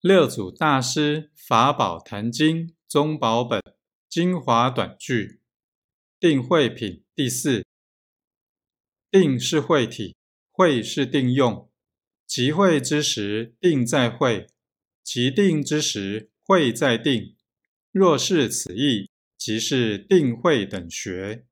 六祖大师法宝坛经宗宝本精华短句定慧品第四定是慧体慧是定用即慧之时定在慧即定之时慧在定若是此意即是定慧等学。